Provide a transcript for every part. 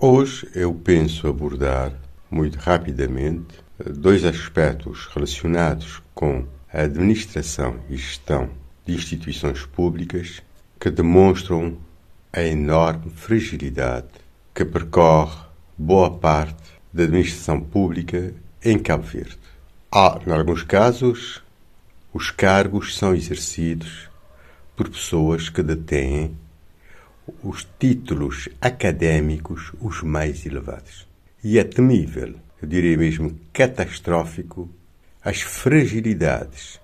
Hoje eu penso abordar muito rapidamente dois aspectos relacionados com a administração e gestão de instituições públicas que demonstram a enorme fragilidade que percorre boa parte da administração pública em Cabo Verde. Há, em alguns casos, os cargos são exercidos por pessoas que detêm os títulos académicos os mais elevados. E é temível, eu diria mesmo catastrófico, as fragilidades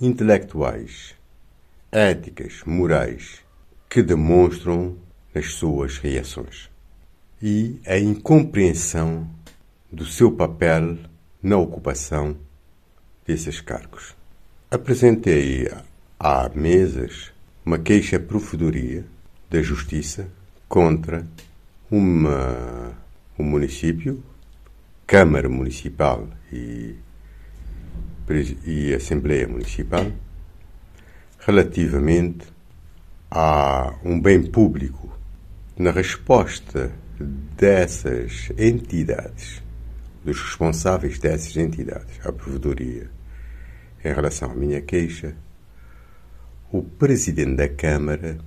intelectuais, éticas, morais que demonstram nas suas reações e a incompreensão do seu papel na ocupação desses cargos. Apresentei há meses uma queixa-provedoria da Justiça contra uma, um município, Câmara Municipal e, e Assembleia Municipal, relativamente a um bem público. Na resposta dessas entidades, dos responsáveis dessas entidades, à provedoria, em relação à minha queixa, o presidente da Câmara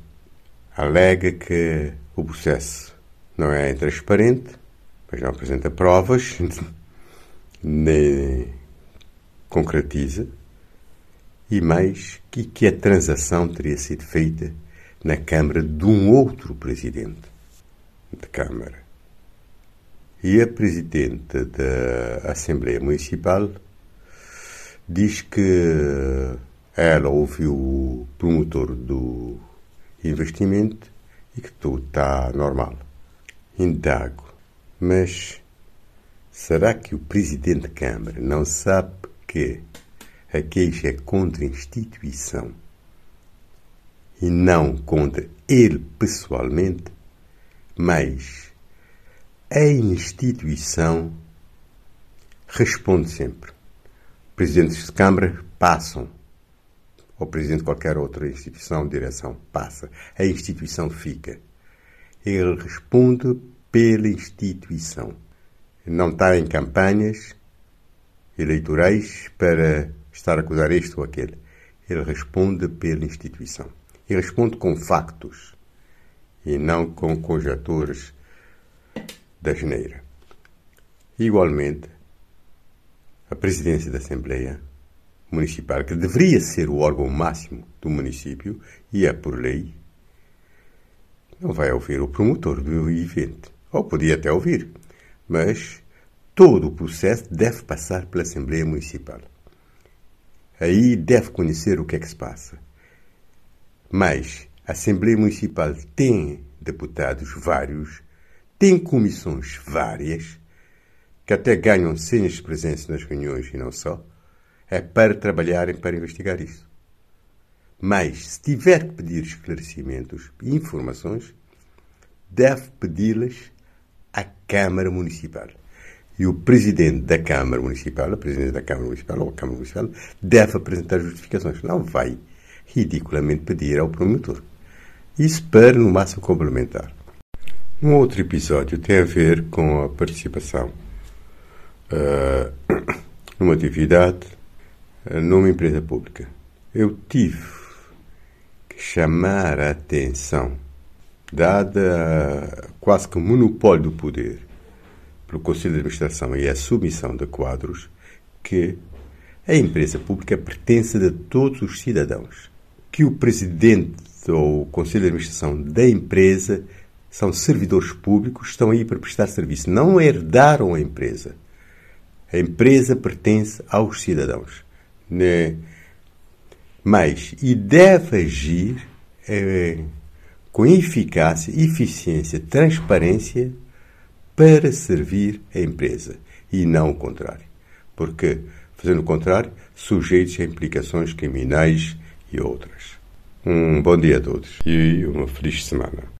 alega que o processo não é transparente, mas não apresenta provas, nem concretiza, e mais que, que a transação teria sido feita na Câmara de um outro presidente de Câmara. E a presidente da Assembleia Municipal diz que ela ouviu o promotor do investimento e que tudo está normal. Indago, mas será que o Presidente da Câmara não sabe que a queixa é contra a instituição e não contra ele pessoalmente? Mas a instituição responde sempre. Presidentes de Câmara passam ou presidente de qualquer outra instituição direção passa, a instituição fica. Ele responde pela instituição. Não está em campanhas eleitorais para estar a acusar este ou aquele. Ele responde pela instituição. E responde com factos e não com conjecturas da geneira. Igualmente, a presidência da Assembleia municipal, que deveria ser o órgão máximo do município, e é por lei, não vai ouvir o promotor do evento. Ou podia até ouvir, mas todo o processo deve passar pela Assembleia Municipal. Aí deve conhecer o que é que se passa. Mas a Assembleia Municipal tem deputados vários, tem comissões várias, que até ganham senhas de presença nas reuniões e não só é para trabalharem para investigar isso. Mas, se tiver que pedir esclarecimentos e informações, deve pedi-las à Câmara Municipal. E o Presidente da Câmara Municipal, a Presidente da Câmara Municipal ou a Câmara Municipal, deve apresentar justificações. Não vai ridiculamente pedir ao promotor. Isso para, no máximo, complementar. Um outro episódio tem a ver com a participação uh, numa atividade numa empresa pública. Eu tive que chamar a atenção, dada quase que o monopólio do poder pelo Conselho de Administração e a submissão de quadros, que a empresa pública pertence a todos os cidadãos. Que o presidente ou o Conselho de Administração da empresa são servidores públicos, estão aí para prestar serviço. Não herdaram a empresa. A empresa pertence aos cidadãos né? mas e deve agir é, com eficácia, eficiência, transparência para servir a empresa e não o contrário. Porque, fazendo o contrário, sujeitos a implicações criminais e outras. Um bom dia a todos e uma feliz semana.